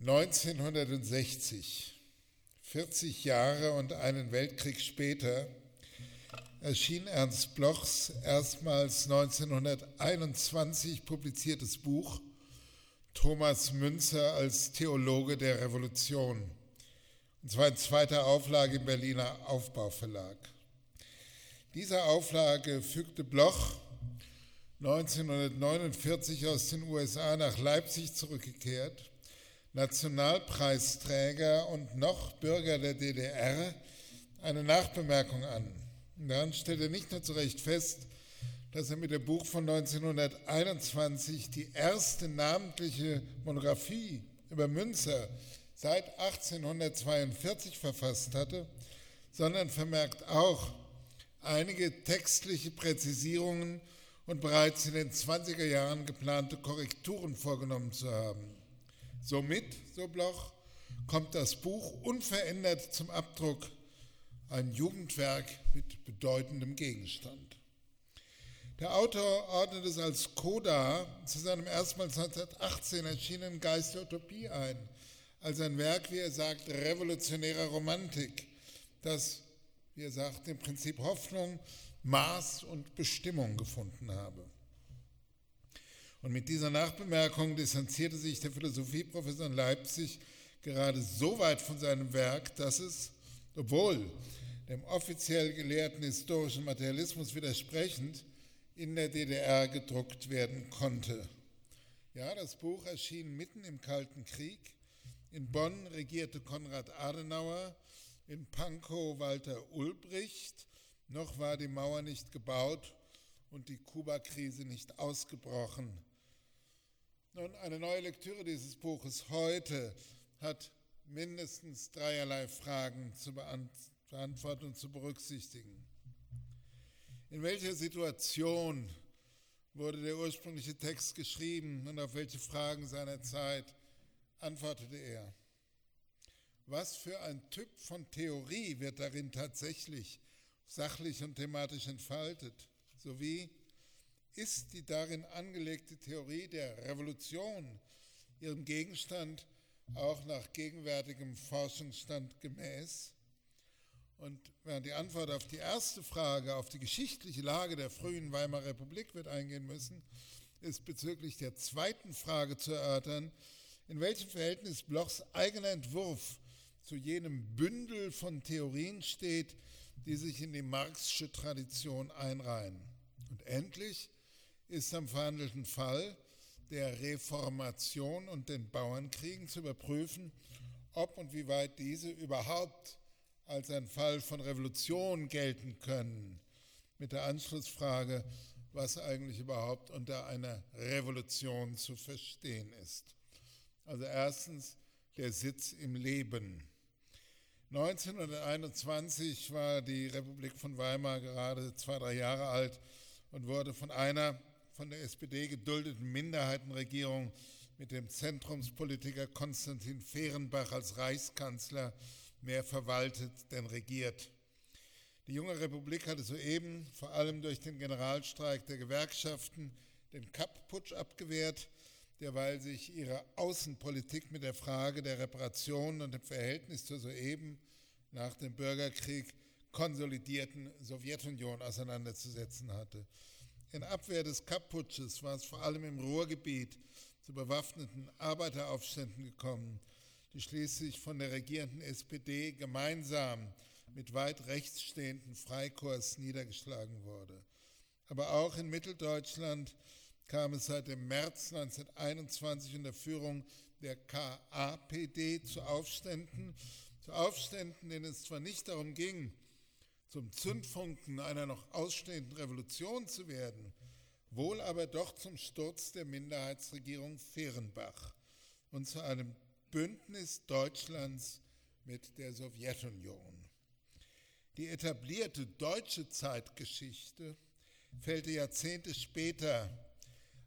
1960, 40 Jahre und einen Weltkrieg später, erschien Ernst Blochs erstmals 1921 publiziertes Buch Thomas Münzer als Theologe der Revolution, und zwar in zweiter Auflage im Berliner Aufbauverlag. Dieser Auflage fügte Bloch 1949 aus den USA nach Leipzig zurückgekehrt, Nationalpreisträger und noch Bürger der DDR, eine Nachbemerkung an. Daran stellt er nicht nur zu Recht fest, dass er mit dem Buch von 1921 die erste namentliche Monographie über Münzer seit 1842 verfasst hatte, sondern vermerkt auch einige textliche Präzisierungen und bereits in den 20er Jahren geplante Korrekturen vorgenommen zu haben. Somit, so Bloch, kommt das Buch unverändert zum Abdruck, ein Jugendwerk mit bedeutendem Gegenstand. Der Autor ordnet es als Coda zu seinem erstmals 1918 erschienenen Geist der Utopie ein, als ein Werk, wie er sagt, revolutionärer Romantik, das, wie er sagt, im Prinzip Hoffnung, Maß und Bestimmung gefunden habe. Und mit dieser Nachbemerkung distanzierte sich der Philosophieprofessor in Leipzig gerade so weit von seinem Werk, dass es, obwohl dem offiziell gelehrten historischen Materialismus widersprechend, in der DDR gedruckt werden konnte. Ja, das Buch erschien mitten im Kalten Krieg. In Bonn regierte Konrad Adenauer, in Pankow Walter Ulbricht. Noch war die Mauer nicht gebaut und die Kuba-Krise nicht ausgebrochen. Nun, eine neue Lektüre dieses Buches heute hat mindestens dreierlei Fragen zu beantworten und zu berücksichtigen. In welcher Situation wurde der ursprüngliche Text geschrieben und auf welche Fragen seiner Zeit antwortete er? Was für ein Typ von Theorie wird darin tatsächlich sachlich und thematisch entfaltet, sowie ist die darin angelegte Theorie der Revolution ihrem Gegenstand auch nach gegenwärtigem Forschungsstand gemäß? Und während die Antwort auf die erste Frage, auf die geschichtliche Lage der frühen Weimarer Republik wird eingehen müssen, ist bezüglich der zweiten Frage zu erörtern, in welchem Verhältnis Blochs eigener Entwurf zu jenem Bündel von Theorien steht, die sich in die marxische Tradition einreihen. Und endlich ist am verhandelten Fall der Reformation und den Bauernkriegen zu überprüfen, ob und wie weit diese überhaupt als ein Fall von Revolution gelten können, mit der Anschlussfrage, was eigentlich überhaupt unter einer Revolution zu verstehen ist. Also erstens der Sitz im Leben. 1921 war die Republik von Weimar gerade zwei, drei Jahre alt und wurde von einer von der SPD geduldeten Minderheitenregierung mit dem Zentrumspolitiker Konstantin Fehrenbach als Reichskanzler mehr verwaltet denn regiert. Die junge Republik hatte soeben, vor allem durch den Generalstreik der Gewerkschaften, den Kapp-Putsch abgewehrt, derweil sich ihre Außenpolitik mit der Frage der Reparation und dem Verhältnis zur soeben nach dem Bürgerkrieg konsolidierten Sowjetunion auseinanderzusetzen hatte. In Abwehr des Kapp-Putsches war es vor allem im Ruhrgebiet zu bewaffneten Arbeiteraufständen gekommen, die schließlich von der regierenden SPD gemeinsam mit weit rechts stehenden Freikorps niedergeschlagen wurde. Aber auch in Mitteldeutschland kam es seit dem März 1921 unter Führung der KAPD zu Aufständen, zu Aufständen, denen es zwar nicht darum ging, zum Zündfunken einer noch ausstehenden Revolution zu werden, wohl aber doch zum Sturz der Minderheitsregierung Fehrenbach und zu einem Bündnis Deutschlands mit der Sowjetunion. Die etablierte deutsche Zeitgeschichte fällte Jahrzehnte später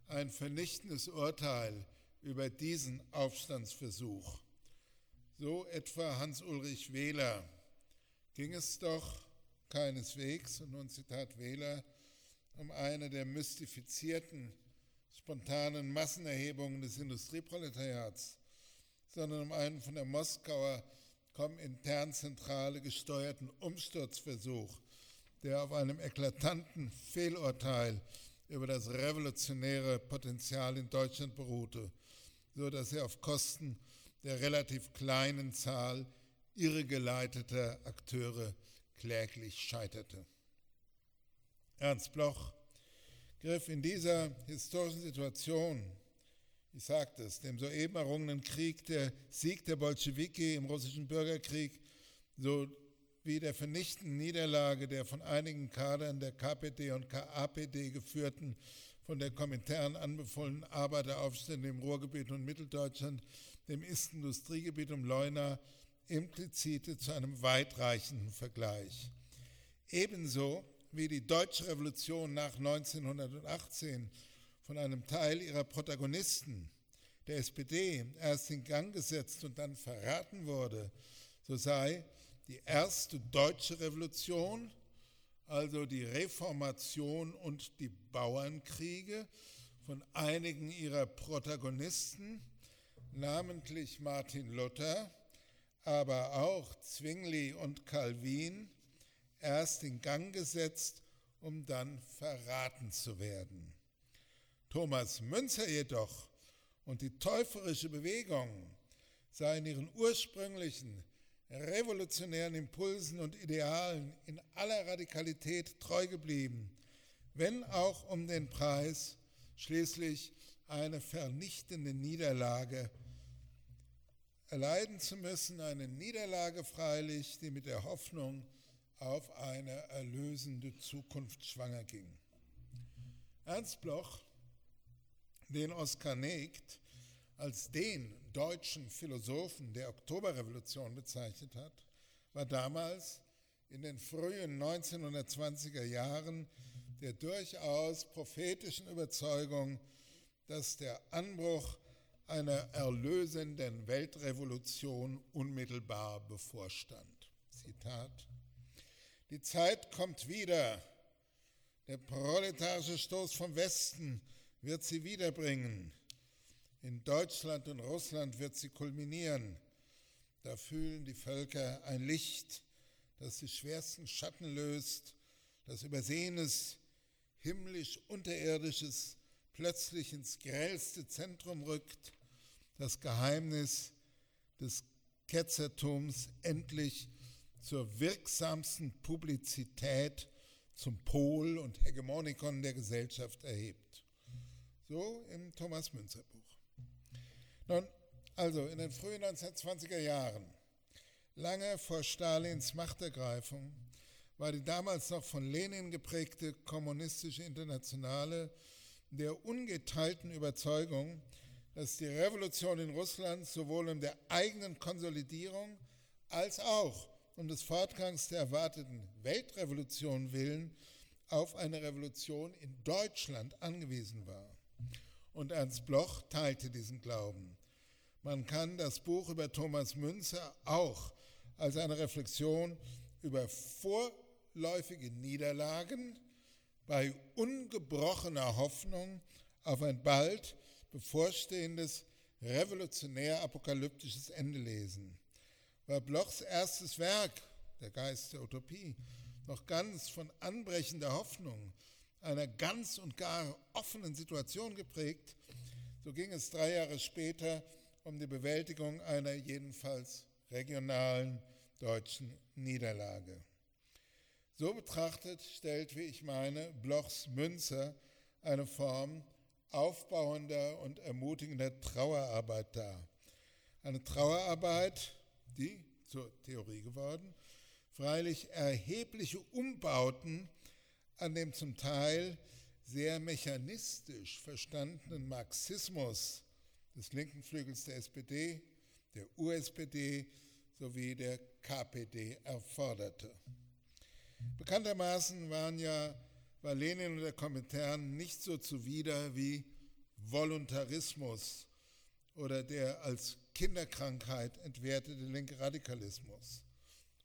ein vernichtendes Urteil über diesen Aufstandsversuch. So etwa Hans-Ulrich Wähler ging es doch keineswegs, und nun Zitat Wähler, um eine der mystifizierten, spontanen Massenerhebungen des Industrieproletariats, sondern um einen von der Moskauer Kominternzentrale gesteuerten Umsturzversuch, der auf einem eklatanten Fehlurteil über das revolutionäre Potenzial in Deutschland beruhte, so dass er auf Kosten der relativ kleinen Zahl irregeleiteter Akteure kläglich scheiterte. Ernst Bloch griff in dieser historischen Situation, ich sagte es, dem soeben errungenen Krieg, der Sieg der Bolschewiki im russischen Bürgerkrieg, sowie der vernichtenden Niederlage der von einigen Kadern der KPD und KAPD geführten, von der Komintern anbefohlenen Arbeiteraufstände im Ruhrgebiet und Mitteldeutschland, dem Ist-Industriegebiet um Leuna, implizite zu einem weitreichenden Vergleich. Ebenso wie die deutsche Revolution nach 1918 von einem Teil ihrer Protagonisten, der SPD, erst in Gang gesetzt und dann verraten wurde, so sei die erste deutsche Revolution, also die Reformation und die Bauernkriege, von einigen ihrer Protagonisten, namentlich Martin Luther, aber auch Zwingli und Calvin, erst in Gang gesetzt, um dann verraten zu werden. Thomas Münzer jedoch und die täuferische Bewegung seien ihren ursprünglichen revolutionären Impulsen und Idealen in aller Radikalität treu geblieben, wenn auch um den Preis schließlich eine vernichtende Niederlage erleiden zu müssen, eine Niederlage freilich, die mit der Hoffnung auf eine erlösende Zukunft schwanger ging. Ernst Bloch, den Oskar Negt als den deutschen Philosophen der Oktoberrevolution bezeichnet hat, war damals in den frühen 1920er Jahren der durchaus prophetischen Überzeugung, dass der Anbruch einer erlösenden Weltrevolution unmittelbar bevorstand. Zitat die Zeit kommt wieder. Der proletarische Stoß vom Westen wird sie wiederbringen. In Deutschland und Russland wird sie kulminieren. Da fühlen die Völker ein Licht, das die schwersten Schatten löst, das Übersehenes, himmlisch-unterirdisches plötzlich ins grellste Zentrum rückt, das Geheimnis des Ketzertums endlich zur wirksamsten Publizität zum Pol und Hegemonikon der Gesellschaft erhebt. So im Thomas Münzer Buch. Nun, also in den frühen 1920er Jahren, lange vor Stalins Machtergreifung, war die damals noch von Lenin geprägte kommunistische Internationale der ungeteilten Überzeugung, dass die Revolution in Russland sowohl um der eigenen Konsolidierung als auch um des Fortgangs der erwarteten Weltrevolution willen auf eine Revolution in Deutschland angewiesen war. Und Ernst Bloch teilte diesen Glauben. Man kann das Buch über Thomas Münzer auch als eine Reflexion über vorläufige Niederlagen bei ungebrochener Hoffnung auf ein bald bevorstehendes revolutionär-apokalyptisches Ende lesen war Blochs erstes Werk, Der Geist der Utopie, noch ganz von anbrechender Hoffnung, einer ganz und gar offenen Situation geprägt, so ging es drei Jahre später um die Bewältigung einer jedenfalls regionalen deutschen Niederlage. So betrachtet stellt, wie ich meine, Blochs Münzer eine Form aufbauender und ermutigender Trauerarbeit dar. Eine Trauerarbeit, die zur Theorie geworden, freilich erhebliche Umbauten an dem zum Teil sehr mechanistisch verstandenen Marxismus des linken Flügels der SPD, der USPD sowie der KPD erforderte. Bekanntermaßen waren ja war Lenin und der Komintern nicht so zuwider wie Voluntarismus oder der als Kinderkrankheit entwertete linke Radikalismus.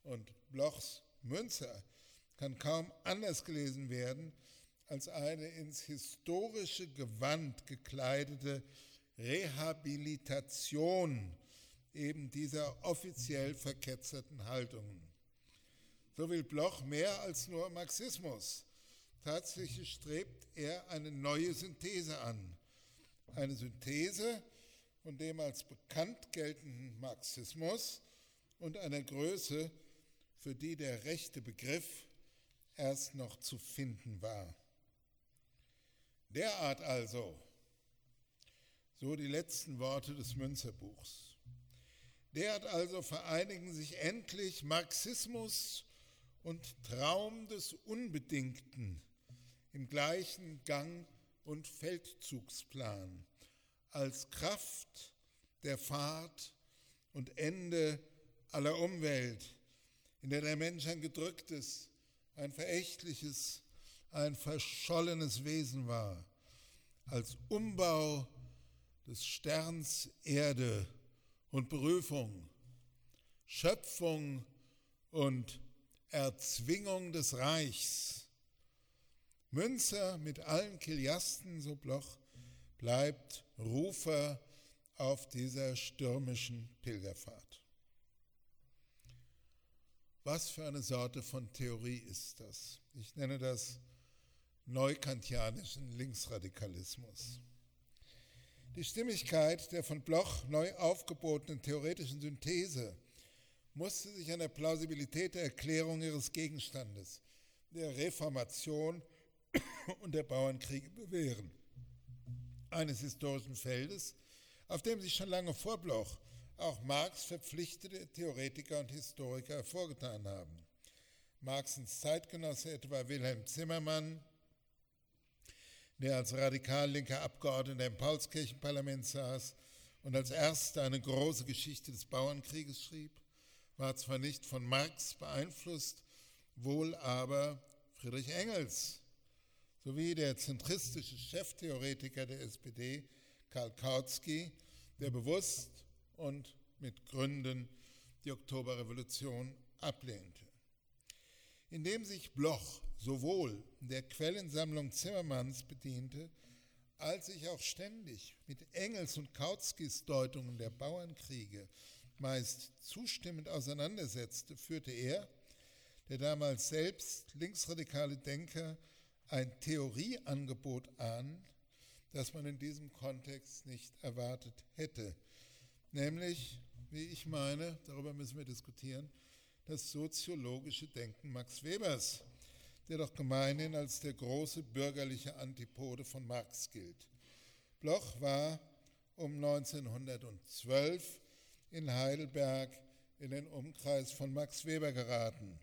Und Blochs Münzer kann kaum anders gelesen werden als eine ins historische Gewand gekleidete Rehabilitation eben dieser offiziell verketzerten Haltungen. So will Bloch mehr als nur Marxismus. Tatsächlich strebt er eine neue Synthese an. Eine Synthese von dem als bekannt geltenden Marxismus und einer Größe, für die der rechte Begriff erst noch zu finden war. Derart also, so die letzten Worte des Münzerbuchs, derart also vereinigen sich endlich Marxismus und Traum des Unbedingten im gleichen Gang und Feldzugsplan als Kraft der Fahrt und Ende aller Umwelt, in der der Mensch ein gedrücktes, ein verächtliches, ein verschollenes Wesen war, als Umbau des Sterns Erde und Berufung, Schöpfung und Erzwingung des Reichs. Münzer mit allen Kiliasten, so Bloch, bleibt Rufer auf dieser stürmischen Pilgerfahrt. Was für eine Sorte von Theorie ist das? Ich nenne das neukantianischen Linksradikalismus. Die Stimmigkeit der von Bloch neu aufgebotenen theoretischen Synthese musste sich an der Plausibilität der Erklärung ihres Gegenstandes, der Reformation und der Bauernkriege bewähren. Eines historischen Feldes, auf dem sich schon lange vor Bloch auch Marx verpflichtete Theoretiker und Historiker hervorgetan haben. Marxens Zeitgenosse etwa Wilhelm Zimmermann, der als radikal linker Abgeordneter im Paulskirchenparlament saß und als erster eine große Geschichte des Bauernkrieges schrieb, war zwar nicht von Marx beeinflusst, wohl aber Friedrich Engels sowie der zentristische Cheftheoretiker der SPD, Karl Kautsky, der bewusst und mit Gründen die Oktoberrevolution ablehnte. Indem sich Bloch sowohl der Quellensammlung Zimmermanns bediente, als sich auch ständig mit Engels und Kautskys Deutungen der Bauernkriege meist zustimmend auseinandersetzte, führte er, der damals selbst linksradikale Denker, ein Theorieangebot an, das man in diesem Kontext nicht erwartet hätte. Nämlich, wie ich meine, darüber müssen wir diskutieren, das soziologische Denken Max Webers, der doch gemeinhin als der große bürgerliche Antipode von Marx gilt. Bloch war um 1912 in Heidelberg in den Umkreis von Max Weber geraten,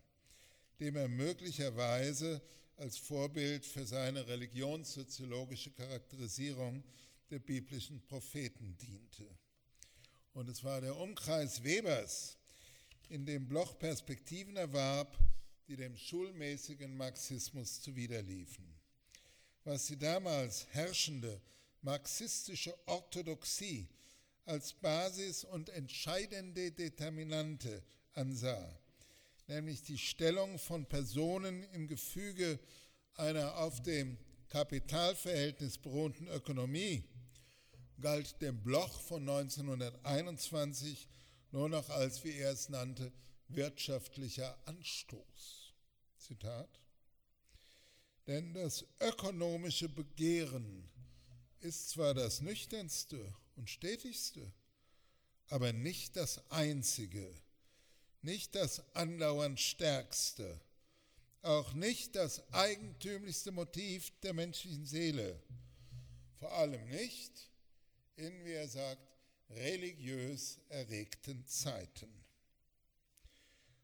dem er möglicherweise als Vorbild für seine religionssoziologische Charakterisierung der biblischen Propheten diente. Und es war der Umkreis Webers, in dem Bloch Perspektiven erwarb, die dem schulmäßigen Marxismus zuwiderliefen. Was die damals herrschende marxistische Orthodoxie als Basis und entscheidende Determinante ansah, nämlich die Stellung von Personen im Gefüge einer auf dem Kapitalverhältnis beruhenden Ökonomie, galt dem Bloch von 1921 nur noch als, wie er es nannte, wirtschaftlicher Anstoß. Zitat. Denn das ökonomische Begehren ist zwar das nüchternste und stetigste, aber nicht das einzige nicht das andauernd stärkste, auch nicht das eigentümlichste Motiv der menschlichen Seele, vor allem nicht in, wie er sagt, religiös erregten Zeiten.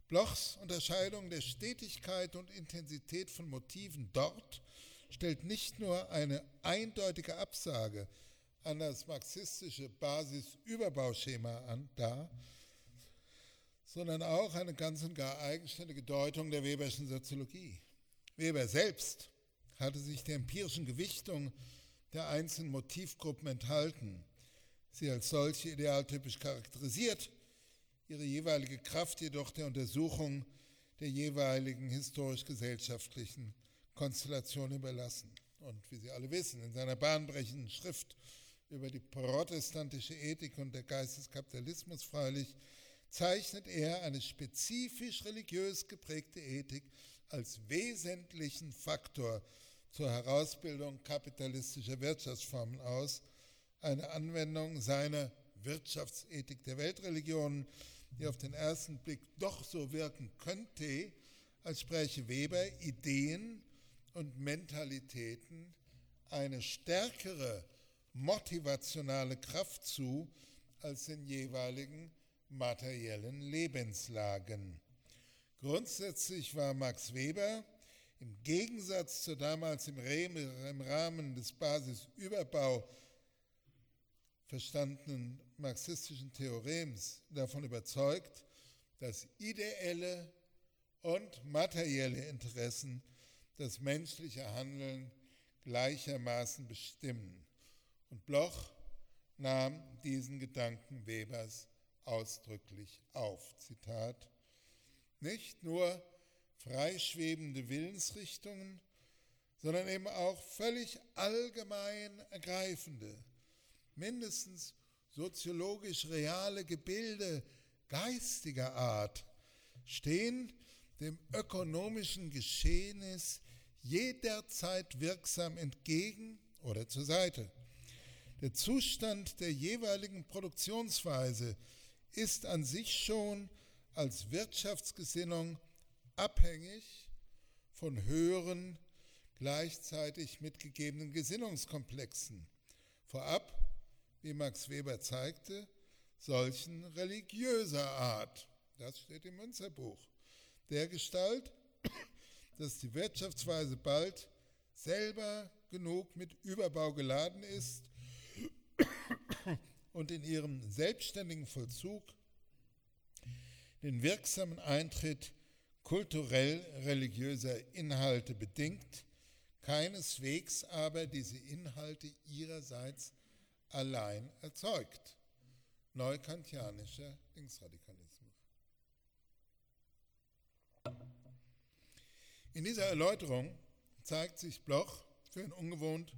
Blochs Unterscheidung der Stetigkeit und Intensität von Motiven dort stellt nicht nur eine eindeutige Absage an das marxistische Basisüberbauschema an, dar, sondern auch eine ganz und gar eigenständige Deutung der Weberschen Soziologie. Weber selbst hatte sich der empirischen Gewichtung der einzelnen Motivgruppen enthalten, sie als solche idealtypisch charakterisiert, ihre jeweilige Kraft jedoch der Untersuchung der jeweiligen historisch-gesellschaftlichen Konstellation überlassen. Und wie Sie alle wissen, in seiner bahnbrechenden Schrift über die protestantische Ethik und der Geist des Kapitalismus freilich, zeichnet er eine spezifisch religiös geprägte Ethik als wesentlichen Faktor zur Herausbildung kapitalistischer Wirtschaftsformen aus, eine Anwendung seiner Wirtschaftsethik der Weltreligionen, die auf den ersten Blick doch so wirken könnte, als spräche Weber Ideen und Mentalitäten eine stärkere motivationale Kraft zu als den jeweiligen materiellen Lebenslagen. Grundsätzlich war Max Weber im Gegensatz zu damals im Rahmen des Basisüberbau verstandenen marxistischen Theorems davon überzeugt, dass ideelle und materielle Interessen das menschliche Handeln gleichermaßen bestimmen. Und Bloch nahm diesen Gedanken Webers ausdrücklich auf. Zitat, nicht nur freischwebende Willensrichtungen, sondern eben auch völlig allgemein ergreifende, mindestens soziologisch reale Gebilde geistiger Art stehen dem ökonomischen Geschehnis jederzeit wirksam entgegen oder zur Seite. Der Zustand der jeweiligen Produktionsweise ist an sich schon als Wirtschaftsgesinnung abhängig von höheren, gleichzeitig mitgegebenen Gesinnungskomplexen. Vorab, wie Max Weber zeigte, solchen religiöser Art. Das steht im Münzerbuch. Der Gestalt, dass die Wirtschaftsweise bald selber genug mit Überbau geladen ist und in ihrem selbstständigen Vollzug den wirksamen Eintritt kulturell-religiöser Inhalte bedingt, keineswegs aber diese Inhalte ihrerseits allein erzeugt. Neukantianischer Linksradikalismus. In dieser Erläuterung zeigt sich Bloch für ein ungewohnt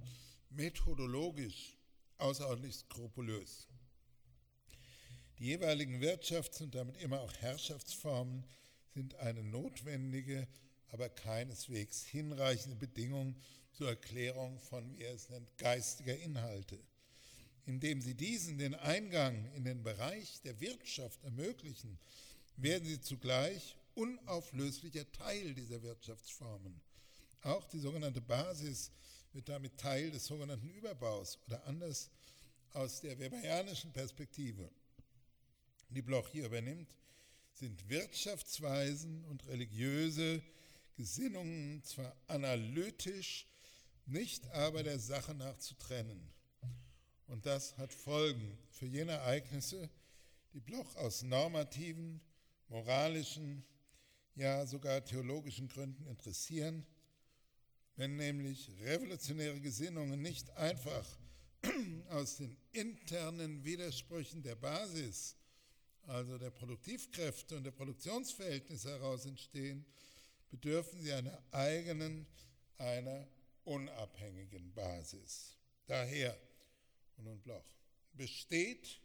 methodologisch außerordentlich skrupulös. Die jeweiligen Wirtschafts- und damit immer auch Herrschaftsformen sind eine notwendige, aber keineswegs hinreichende Bedingung zur Erklärung von, wie er es nennt, geistiger Inhalte. Indem sie diesen den Eingang in den Bereich der Wirtschaft ermöglichen, werden sie zugleich unauflöslicher Teil dieser Wirtschaftsformen. Auch die sogenannte Basis wird damit Teil des sogenannten Überbaus oder anders aus der weberianischen Perspektive, die Bloch hier übernimmt, sind Wirtschaftsweisen und religiöse Gesinnungen zwar analytisch, nicht aber der Sache nach zu trennen. Und das hat Folgen für jene Ereignisse, die Bloch aus normativen, moralischen, ja sogar theologischen Gründen interessieren, wenn nämlich revolutionäre Gesinnungen nicht einfach aus den internen Widersprüchen der Basis, also der Produktivkräfte und der Produktionsverhältnisse heraus entstehen, bedürfen sie einer eigenen, einer unabhängigen Basis. Daher, und nun Bloch, besteht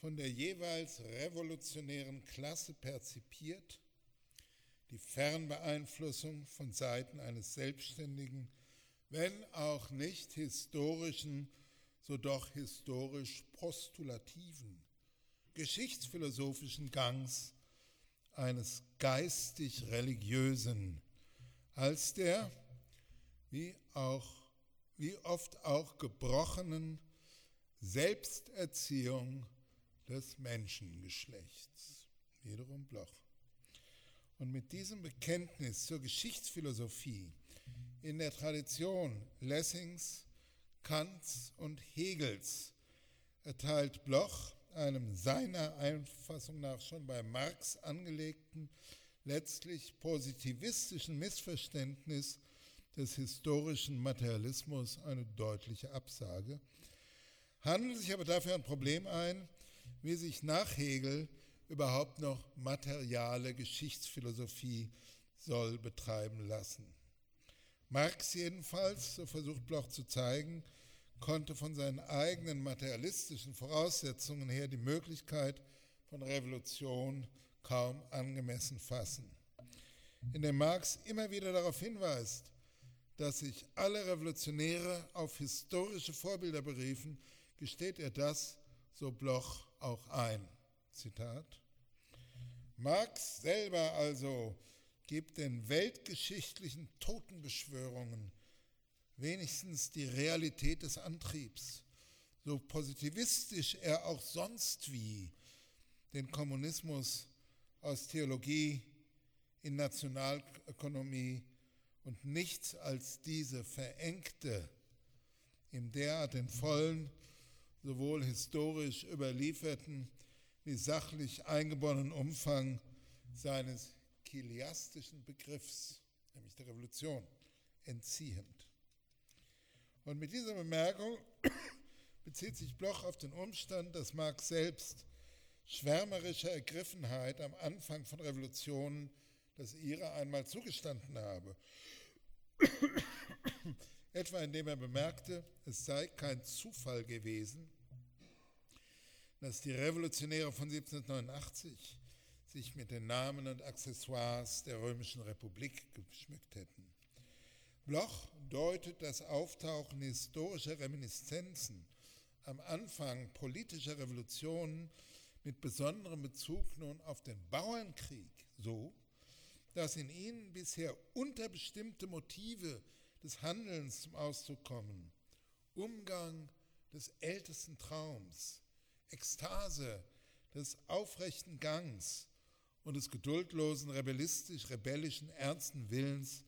von der jeweils revolutionären Klasse perzipiert die Fernbeeinflussung von Seiten eines selbstständigen, wenn auch nicht historischen, so doch historisch postulativen, geschichtsphilosophischen Gangs eines geistig-religiösen, als der, wie, auch, wie oft auch gebrochenen Selbsterziehung des Menschengeschlechts. Wiederum Bloch. Und mit diesem Bekenntnis zur Geschichtsphilosophie in der Tradition Lessings, Kants und Hegels erteilt Bloch einem seiner Einfassung nach schon bei Marx angelegten, letztlich positivistischen Missverständnis des historischen Materialismus eine deutliche Absage, handelt sich aber dafür ein Problem ein, wie sich nach Hegel überhaupt noch materiale Geschichtsphilosophie soll betreiben lassen. Marx jedenfalls, so versucht Bloch zu zeigen, konnte von seinen eigenen materialistischen Voraussetzungen her die Möglichkeit von Revolution kaum angemessen fassen. Indem Marx immer wieder darauf hinweist, dass sich alle Revolutionäre auf historische Vorbilder beriefen, gesteht er das, so Bloch, auch ein. Zitat. Marx selber also gibt den weltgeschichtlichen Totenbeschwörungen wenigstens die Realität des Antriebs, so positivistisch er auch sonst wie den Kommunismus aus Theologie in Nationalökonomie und nichts als diese verengte, im derart den vollen, sowohl historisch überlieferten wie sachlich eingebundenen Umfang seines kiliastischen Begriffs, nämlich der Revolution, entziehend. Und mit dieser Bemerkung bezieht sich Bloch auf den Umstand, dass Marx selbst schwärmerischer Ergriffenheit am Anfang von Revolutionen das ihre einmal zugestanden habe. Etwa indem er bemerkte, es sei kein Zufall gewesen, dass die Revolutionäre von 1789 sich mit den Namen und Accessoires der Römischen Republik geschmückt hätten. Bloch deutet das Auftauchen historischer Reminiszenzen am Anfang politischer Revolutionen mit besonderem Bezug nun auf den Bauernkrieg so, dass in ihnen bisher unterbestimmte Motive des Handelns zum Ausdruck kommen. Umgang des ältesten Traums, Ekstase des aufrechten Gangs und des geduldlosen, rebellistisch-rebellischen, ernsten Willens,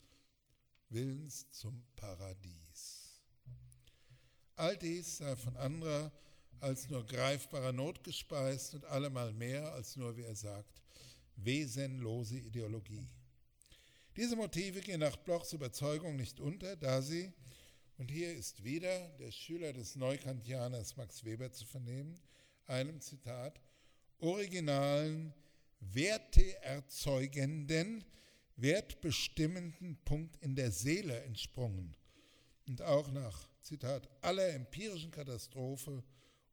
Willens zum Paradies. All dies sei von anderer als nur greifbarer Not gespeist und allemal mehr als nur, wie er sagt, wesenlose Ideologie. Diese Motive gehen nach Blochs Überzeugung nicht unter, da sie, und hier ist wieder der Schüler des Neukantianers Max Weber zu vernehmen, einem Zitat, originalen, werteerzeugenden, wertbestimmenden Punkt in der Seele entsprungen und auch nach, Zitat, aller empirischen Katastrophe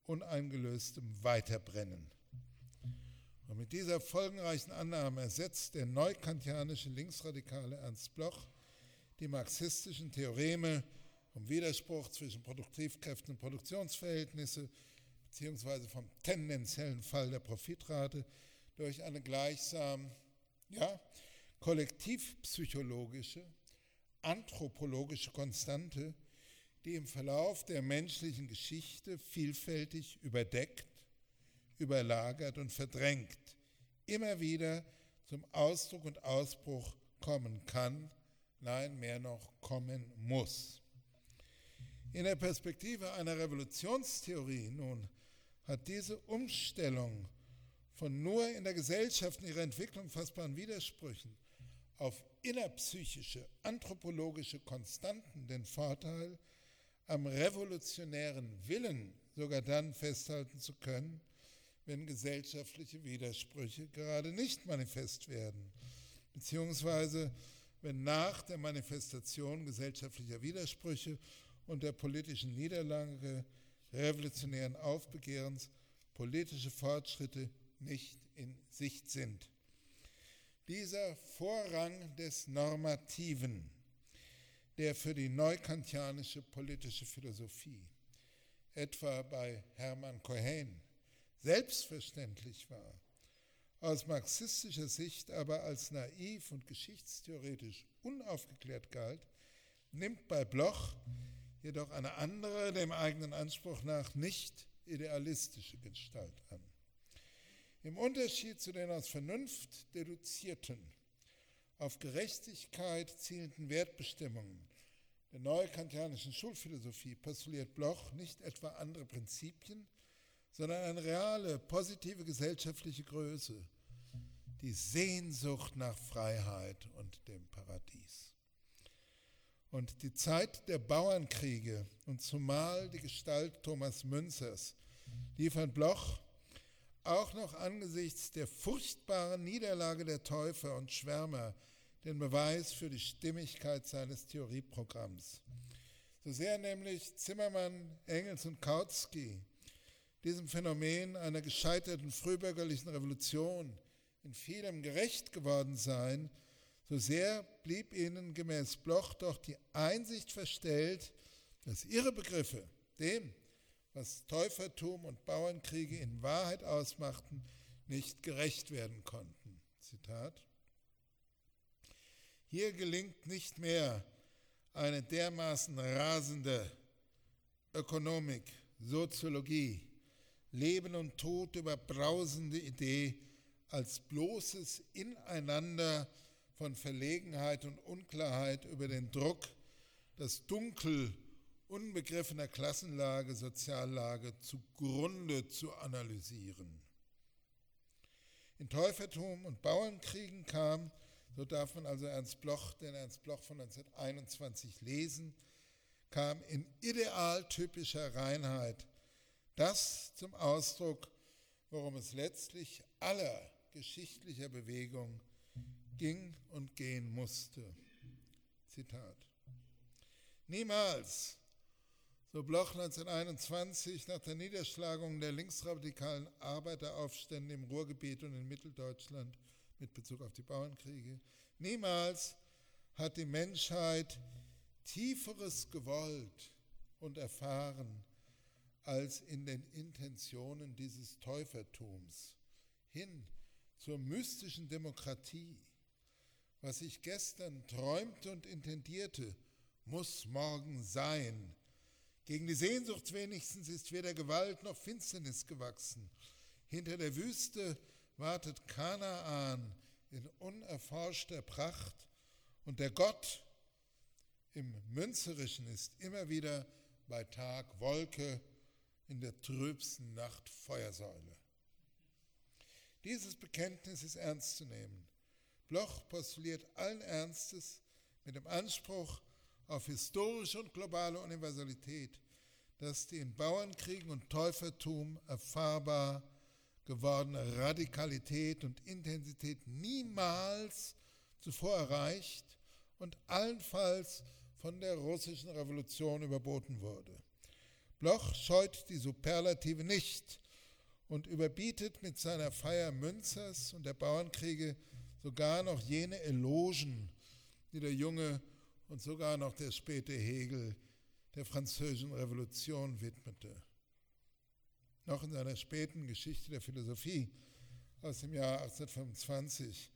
uneingelöstem Weiterbrennen. Und mit dieser folgenreichen Annahme ersetzt der neukantianische Linksradikale Ernst Bloch die marxistischen Theoreme vom Widerspruch zwischen Produktivkräften und Produktionsverhältnisse beziehungsweise vom tendenziellen Fall der Profitrate durch eine gleichsam ja, kollektivpsychologische, anthropologische Konstante, die im Verlauf der menschlichen Geschichte vielfältig überdeckt überlagert und verdrängt, immer wieder zum Ausdruck und Ausbruch kommen kann, nein, mehr noch kommen muss. In der Perspektive einer Revolutionstheorie nun hat diese Umstellung von nur in der Gesellschaft in ihrer Entwicklung fassbaren Widersprüchen auf innerpsychische, anthropologische Konstanten den Vorteil, am revolutionären Willen sogar dann festhalten zu können, wenn gesellschaftliche Widersprüche gerade nicht manifest werden, beziehungsweise wenn nach der Manifestation gesellschaftlicher Widersprüche und der politischen Niederlage revolutionären Aufbegehrens politische Fortschritte nicht in Sicht sind. Dieser Vorrang des Normativen, der für die neukantianische politische Philosophie, etwa bei Hermann Cohen, selbstverständlich war, aus marxistischer Sicht aber als naiv und geschichtstheoretisch unaufgeklärt galt, nimmt bei Bloch jedoch eine andere, dem eigenen Anspruch nach nicht idealistische Gestalt an. Im Unterschied zu den aus Vernunft deduzierten, auf Gerechtigkeit zielenden Wertbestimmungen der neukantianischen Schulphilosophie postuliert Bloch nicht etwa andere Prinzipien, sondern eine reale, positive gesellschaftliche Größe, die Sehnsucht nach Freiheit und dem Paradies. Und die Zeit der Bauernkriege und zumal die Gestalt Thomas Münzers liefern Bloch auch noch angesichts der furchtbaren Niederlage der Täufer und Schwärmer den Beweis für die Stimmigkeit seines Theorieprogramms. So sehr nämlich Zimmermann, Engels und Kautsky diesem Phänomen einer gescheiterten frühbürgerlichen Revolution in vielem gerecht geworden seien, so sehr blieb ihnen gemäß Bloch doch die Einsicht verstellt, dass ihre Begriffe dem, was Täufertum und Bauernkriege in Wahrheit ausmachten, nicht gerecht werden konnten. Zitat. Hier gelingt nicht mehr eine dermaßen rasende Ökonomik, Soziologie, Leben und Tod überbrausende Idee als bloßes Ineinander von Verlegenheit und Unklarheit über den Druck, das Dunkel unbegriffener Klassenlage, Soziallage zugrunde zu analysieren. In Täufertum und Bauernkriegen kam, so darf man also Ernst Bloch, den Ernst Bloch von 1921 lesen, kam in idealtypischer Reinheit das zum Ausdruck, worum es letztlich aller geschichtlicher Bewegung ging und gehen musste. Zitat. Niemals, so Bloch 1921 nach der Niederschlagung der linksradikalen Arbeiteraufstände im Ruhrgebiet und in Mitteldeutschland mit Bezug auf die Bauernkriege, niemals hat die Menschheit Tieferes gewollt und erfahren als in den Intentionen dieses Täufertums hin zur mystischen Demokratie. Was ich gestern träumte und intendierte, muss morgen sein. Gegen die Sehnsucht wenigstens ist weder Gewalt noch Finsternis gewachsen. Hinter der Wüste wartet Kanaan in unerforschter Pracht und der Gott im Münzerischen ist immer wieder bei Tag Wolke in der trübsten Nacht Feuersäule. Dieses Bekenntnis ist ernst zu nehmen. Bloch postuliert allen Ernstes mit dem Anspruch auf historische und globale Universalität, dass die in Bauernkriegen und Täufertum erfahrbar gewordene Radikalität und Intensität niemals zuvor erreicht und allenfalls von der russischen Revolution überboten wurde. Bloch scheut die Superlative nicht und überbietet mit seiner Feier Münzers und der Bauernkriege sogar noch jene Elogen, die der junge und sogar noch der späte Hegel der französischen Revolution widmete. Noch in seiner späten Geschichte der Philosophie aus dem Jahr 1825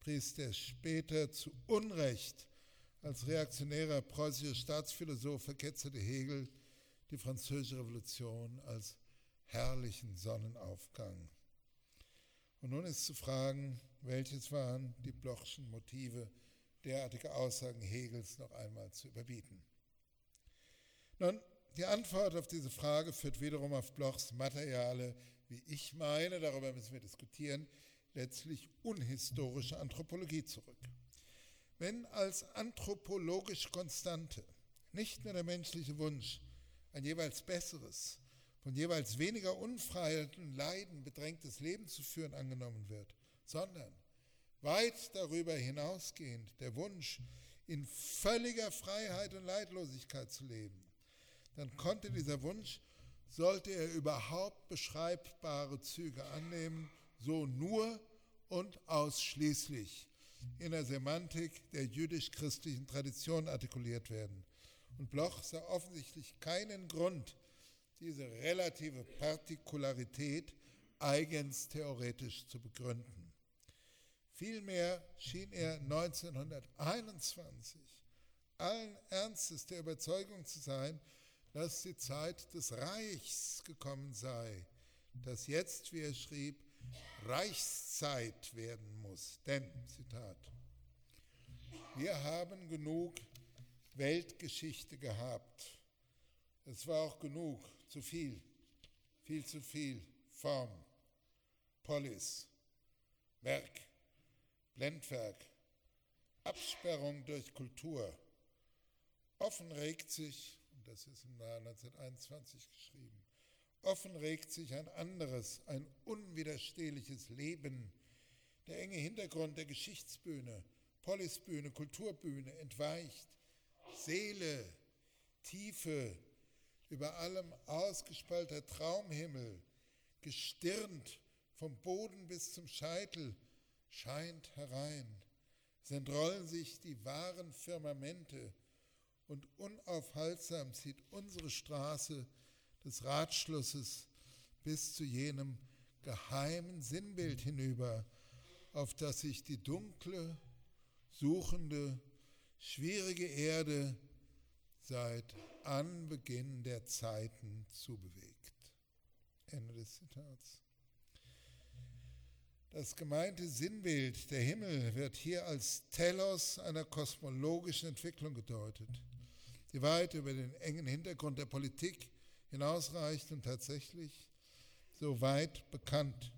pries der später zu Unrecht als reaktionärer preußischer Staatsphilosoph verketzerte Hegel die Französische Revolution als herrlichen Sonnenaufgang. Und nun ist zu fragen, welches waren die Blochschen Motive, derartige Aussagen Hegels noch einmal zu überbieten. Nun, die Antwort auf diese Frage führt wiederum auf Blochs materiale, wie ich meine, darüber müssen wir diskutieren, letztlich unhistorische Anthropologie zurück. Wenn als anthropologisch Konstante nicht nur der menschliche Wunsch ein jeweils besseres, von jeweils weniger Unfreiheit und Leiden bedrängtes Leben zu führen angenommen wird, sondern weit darüber hinausgehend der Wunsch, in völliger Freiheit und Leidlosigkeit zu leben, dann konnte dieser Wunsch, sollte er überhaupt beschreibbare Züge annehmen, so nur und ausschließlich in der Semantik der jüdisch-christlichen Tradition artikuliert werden. Und Bloch sah offensichtlich keinen Grund, diese relative Partikularität eigens theoretisch zu begründen. Vielmehr schien er 1921 allen Ernstes der Überzeugung zu sein, dass die Zeit des Reichs gekommen sei, das jetzt, wie er schrieb, Reichszeit werden muss. Denn, Zitat, wir haben genug Weltgeschichte gehabt. Es war auch genug, zu viel, viel zu viel Form, Polis, Werk, Blendwerk, Absperrung durch Kultur. Offen regt sich, und das ist im Jahr 1921 geschrieben, offen regt sich ein anderes, ein unwiderstehliches Leben. Der enge Hintergrund der Geschichtsbühne, Polisbühne, Kulturbühne entweicht Seele, Tiefe, über allem ausgespalter Traumhimmel, gestirnt vom Boden bis zum Scheitel, scheint herein. Es entrollen sich die wahren Firmamente und unaufhaltsam zieht unsere Straße des Ratschlusses bis zu jenem geheimen Sinnbild hinüber, auf das sich die dunkle, suchende, schwierige Erde seit Anbeginn der Zeiten zubewegt. Ende des Zitats. Das gemeinte Sinnbild, der Himmel, wird hier als Telos einer kosmologischen Entwicklung gedeutet, die weit über den engen Hintergrund der Politik hinausreicht und tatsächlich so weit bekannt.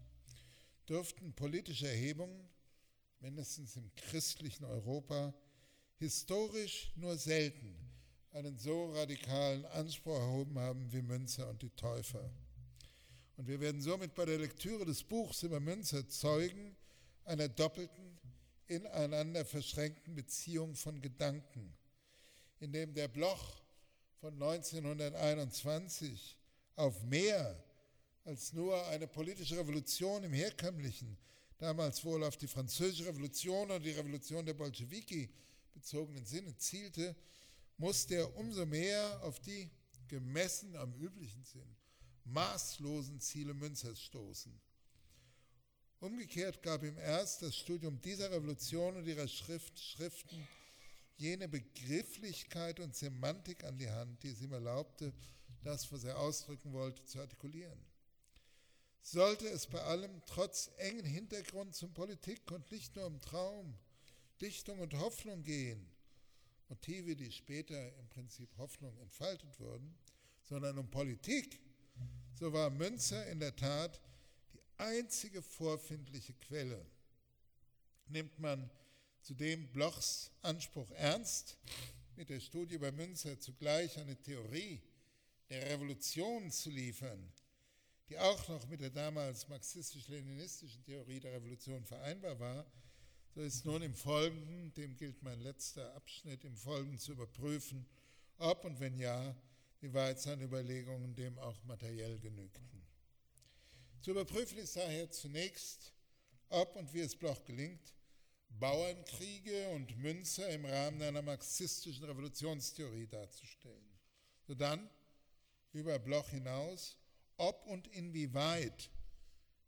Dürften politische Erhebungen, mindestens im christlichen Europa, historisch nur selten einen so radikalen Anspruch erhoben haben wie Münzer und die Täufer. Und wir werden somit bei der Lektüre des Buchs über Münzer Zeugen einer doppelten, ineinander verschränkten Beziehung von Gedanken, in dem der Bloch von 1921 auf mehr als nur eine politische Revolution im herkömmlichen, damals wohl auf die französische Revolution oder die Revolution der Bolschewiki bezogenen Sinne zielte, musste er umso mehr auf die, gemessen am üblichen Sinn, maßlosen Ziele Münzers stoßen. Umgekehrt gab ihm erst das Studium dieser Revolution und ihrer Schrift, Schriften jene Begrifflichkeit und Semantik an die Hand, die es ihm erlaubte, das, was er ausdrücken wollte, zu artikulieren sollte es bei allem trotz engen Hintergrund zum Politik und nicht nur um Traum, Dichtung und Hoffnung gehen, Motive, die später im Prinzip Hoffnung entfaltet wurden, sondern um Politik, so war Münzer in der Tat die einzige vorfindliche Quelle. Nimmt man zudem Blochs Anspruch ernst, mit der Studie über Münzer zugleich eine Theorie der Revolution zu liefern, die auch noch mit der damals marxistisch-leninistischen Theorie der Revolution vereinbar war, so ist nun im Folgenden, dem gilt mein letzter Abschnitt, im Folgenden zu überprüfen, ob und wenn ja, wie weit seine Überlegungen dem auch materiell genügten. Zu überprüfen ist daher zunächst, ob und wie es Bloch gelingt, Bauernkriege und Münzer im Rahmen einer marxistischen Revolutionstheorie darzustellen. Sodann über Bloch hinaus ob und inwieweit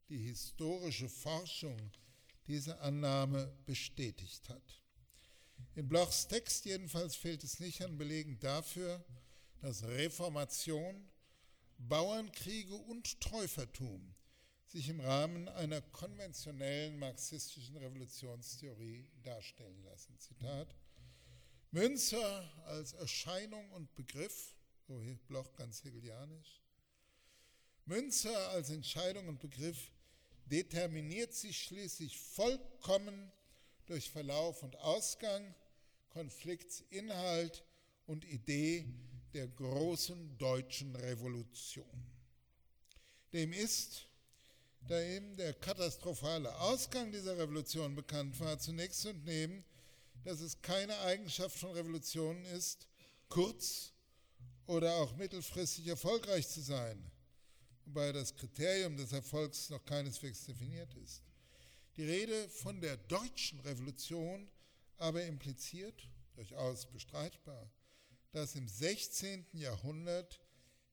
die historische Forschung diese Annahme bestätigt hat. In Blochs Text jedenfalls fehlt es nicht an Belegen dafür, dass Reformation, Bauernkriege und Täufertum sich im Rahmen einer konventionellen marxistischen Revolutionstheorie darstellen lassen. Zitat: Münzer als Erscheinung und Begriff, so Bloch ganz hegelianisch, Münzer als Entscheidung und Begriff determiniert sich schließlich vollkommen durch Verlauf und Ausgang, Konfliktsinhalt und Idee der großen deutschen Revolution. Dem ist, da eben der katastrophale Ausgang dieser Revolution bekannt war, zunächst zu entnehmen, dass es keine Eigenschaft von Revolutionen ist, kurz oder auch mittelfristig erfolgreich zu sein wobei das Kriterium des Erfolgs noch keineswegs definiert ist. Die Rede von der deutschen Revolution aber impliziert, durchaus bestreitbar, dass im 16. Jahrhundert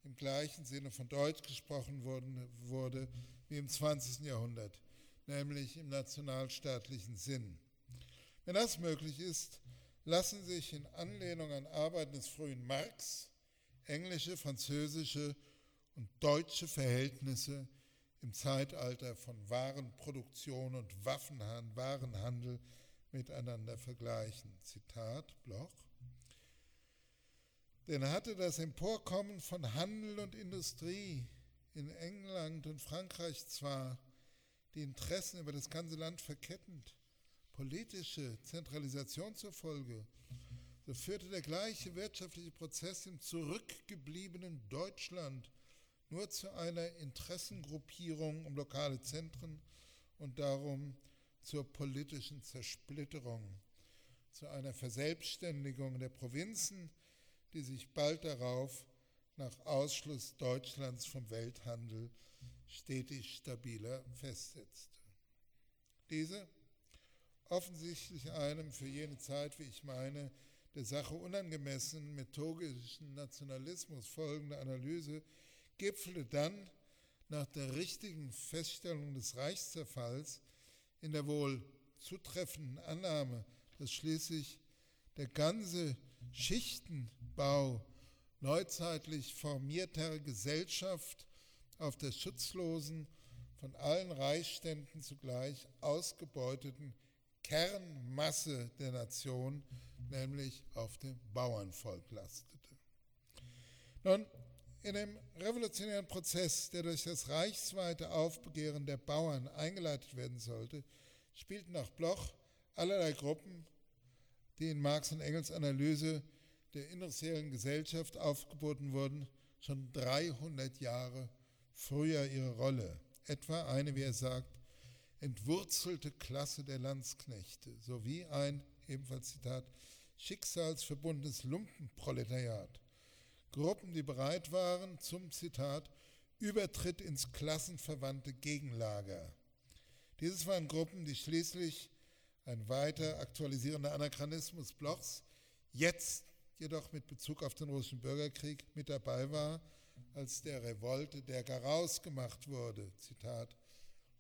im gleichen Sinne von Deutsch gesprochen wurde wie im 20. Jahrhundert, nämlich im nationalstaatlichen Sinn. Wenn das möglich ist, lassen sich in Anlehnung an Arbeiten des frühen Marx englische, französische und deutsche Verhältnisse im Zeitalter von Warenproduktion und Warenhandel miteinander vergleichen. Zitat Bloch. Denn hatte das Emporkommen von Handel und Industrie in England und Frankreich zwar die Interessen über das ganze Land verkettend, politische Zentralisation zur Folge, so führte der gleiche wirtschaftliche Prozess im zurückgebliebenen Deutschland nur zu einer Interessengruppierung um lokale Zentren und darum zur politischen Zersplitterung, zu einer Verselbstständigung der Provinzen, die sich bald darauf nach Ausschluss Deutschlands vom Welthandel stetig stabiler festsetzte. Diese, offensichtlich einem für jene Zeit, wie ich meine, der Sache unangemessenen methodischen Nationalismus folgende Analyse gipfelte dann nach der richtigen Feststellung des Reichszerfalls in der wohl zutreffenden Annahme, dass schließlich der ganze Schichtenbau neuzeitlich formierter Gesellschaft auf der schutzlosen, von allen Reichsständen zugleich ausgebeuteten Kernmasse der Nation, nämlich auf dem Bauernvolk lastete. Nun, in dem revolutionären Prozess, der durch das reichsweite Aufbegehren der Bauern eingeleitet werden sollte, spielten nach Bloch allerlei Gruppen, die in Marx und Engels Analyse der industriellen Gesellschaft aufgeboten wurden, schon 300 Jahre früher ihre Rolle. Etwa eine, wie er sagt, entwurzelte Klasse der Landsknechte sowie ein, ebenfalls Zitat, schicksalsverbundenes Lumpenproletariat. Gruppen, die bereit waren zum, Zitat, Übertritt ins klassenverwandte Gegenlager. Dieses waren Gruppen, die schließlich ein weiter aktualisierender Anachronismus Blochs jetzt jedoch mit Bezug auf den russischen Bürgerkrieg mit dabei war, als der Revolte der Garaus gemacht wurde. Zitat,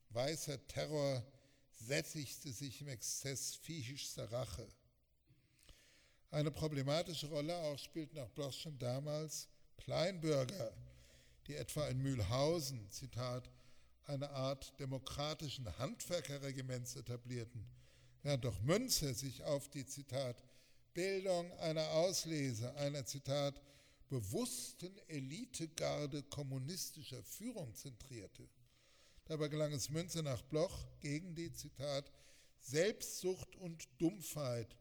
weißer Terror sättigte sich im Exzess viechischster Rache. Eine problematische Rolle auch spielten nach Bloch schon damals Kleinbürger, die etwa in Mühlhausen, Zitat, eine Art demokratischen Handwerkerregiments etablierten, während doch Münzer sich auf die, Zitat, Bildung einer Auslese, einer, Zitat, bewussten Elitegarde kommunistischer Führung zentrierte. Dabei gelang es Münzer nach Bloch gegen die, Zitat, Selbstsucht und Dumpfheit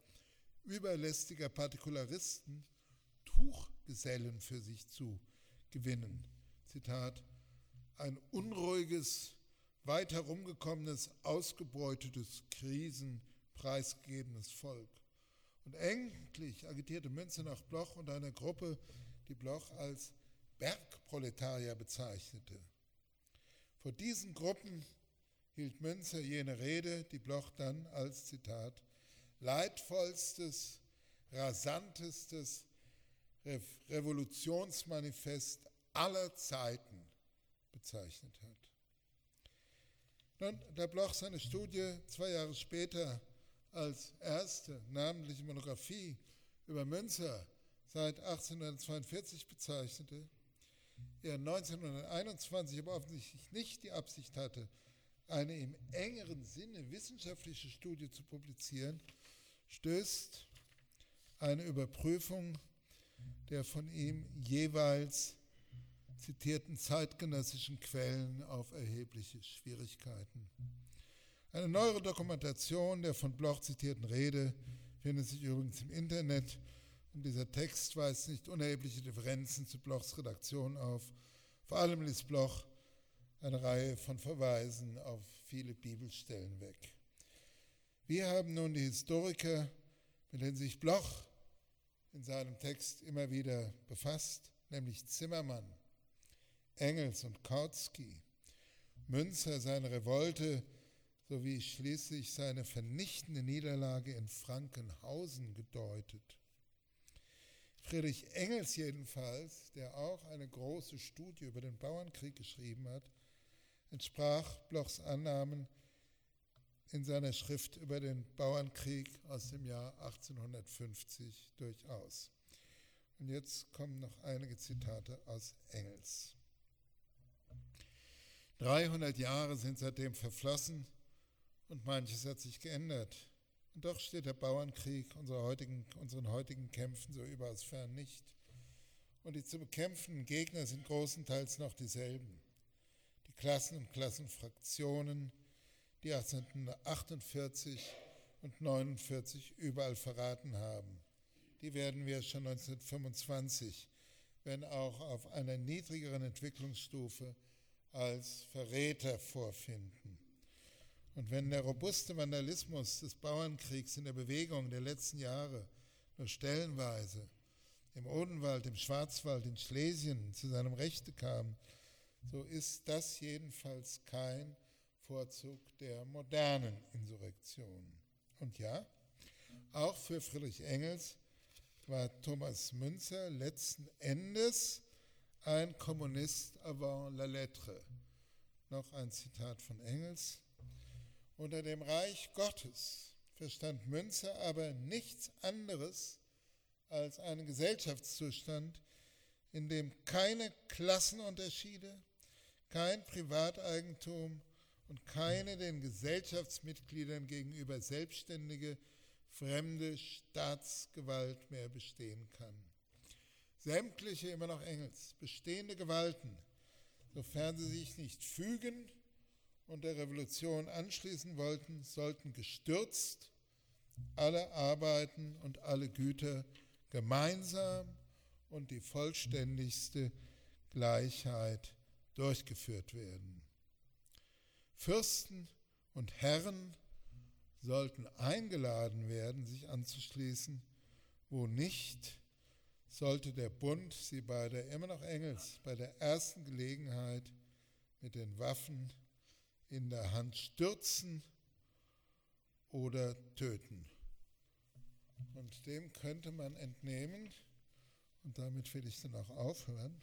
überlästiger Partikularisten Tuchgesellen für sich zu gewinnen. Zitat, ein unruhiges, weit herumgekommenes, ausgebeutetes, Krisen preisgegebenes Volk. Und endlich agitierte Münze nach Bloch und einer Gruppe, die Bloch als Bergproletarier bezeichnete. Vor diesen Gruppen hielt Münzer jene Rede, die Bloch dann als Zitat leidvollstes, rasantestes Revolutionsmanifest aller Zeiten bezeichnet hat. Nun, da Bloch seine Studie zwei Jahre später als erste namentliche Monographie über Münzer seit 1842 bezeichnete, er 1921 aber offensichtlich nicht die Absicht hatte, eine im engeren Sinne wissenschaftliche Studie zu publizieren, stößt eine Überprüfung der von ihm jeweils zitierten zeitgenössischen Quellen auf erhebliche Schwierigkeiten. Eine neuere Dokumentation der von Bloch zitierten Rede findet sich übrigens im Internet und dieser Text weist nicht unerhebliche Differenzen zu Blochs Redaktion auf. Vor allem ließ Bloch eine Reihe von Verweisen auf viele Bibelstellen weg. Wir haben nun die Historiker, mit denen sich Bloch in seinem Text immer wieder befasst, nämlich Zimmermann, Engels und Kautsky, Münzer seine Revolte sowie schließlich seine vernichtende Niederlage in Frankenhausen gedeutet. Friedrich Engels jedenfalls, der auch eine große Studie über den Bauernkrieg geschrieben hat, entsprach Blochs Annahmen in seiner Schrift über den Bauernkrieg aus dem Jahr 1850 durchaus. Und jetzt kommen noch einige Zitate aus Engels. 300 Jahre sind seitdem verflossen und manches hat sich geändert. Und doch steht der Bauernkrieg heutigen, unseren heutigen Kämpfen so überaus fern nicht. Und die zu bekämpfenden Gegner sind großenteils noch dieselben. Die Klassen und Klassenfraktionen, die 1848 und 1949 überall verraten haben. Die werden wir schon 1925, wenn auch auf einer niedrigeren Entwicklungsstufe, als Verräter vorfinden. Und wenn der robuste Vandalismus des Bauernkriegs in der Bewegung der letzten Jahre nur stellenweise im Odenwald, im Schwarzwald, in Schlesien zu seinem Rechte kam, so ist das jedenfalls kein Vorzug der modernen Insurrektion. Und ja, auch für Friedrich Engels war Thomas Münzer letzten Endes ein Kommunist avant la lettre. Noch ein Zitat von Engels. Unter dem Reich Gottes verstand Münzer aber nichts anderes als einen Gesellschaftszustand, in dem keine Klassenunterschiede, kein Privateigentum und keine den Gesellschaftsmitgliedern gegenüber selbstständige fremde Staatsgewalt mehr bestehen kann. Sämtliche, immer noch Engels, bestehende Gewalten, sofern sie sich nicht fügen und der Revolution anschließen wollten, sollten gestürzt, alle Arbeiten und alle Güter gemeinsam und die vollständigste Gleichheit durchgeführt werden. Fürsten und Herren sollten eingeladen werden, sich anzuschließen, wo nicht, sollte der Bund sie bei der immer noch Engels, bei der ersten Gelegenheit mit den Waffen in der Hand stürzen oder töten. Und dem könnte man entnehmen, und damit will ich dann auch aufhören,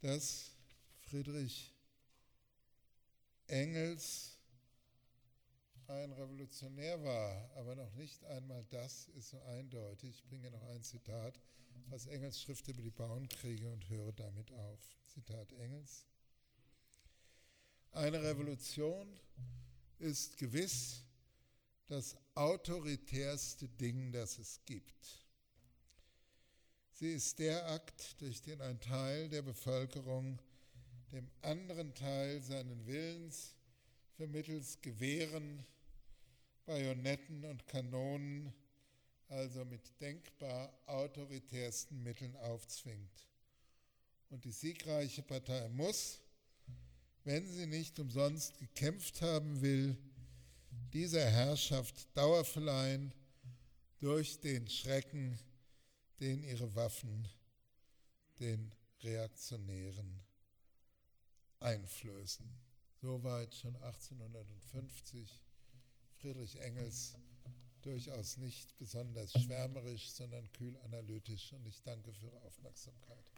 dass Friedrich Engels ein Revolutionär war, aber noch nicht einmal das ist so eindeutig. Ich bringe noch ein Zitat aus Engels Schrift über die Bauernkriege und höre damit auf. Zitat Engels. Eine Revolution ist gewiss das autoritärste Ding, das es gibt. Sie ist der Akt, durch den ein Teil der Bevölkerung dem anderen Teil seinen Willens vermittels Gewehren, Bajonetten und Kanonen, also mit denkbar autoritärsten Mitteln aufzwingt. Und die siegreiche Partei muss, wenn sie nicht umsonst gekämpft haben will, dieser Herrschaft Dauer verleihen durch den Schrecken, den ihre Waffen den Reaktionären einflößen. Soweit schon 1850 Friedrich Engels durchaus nicht besonders schwärmerisch, sondern kühl analytisch. Und ich danke für Ihre Aufmerksamkeit.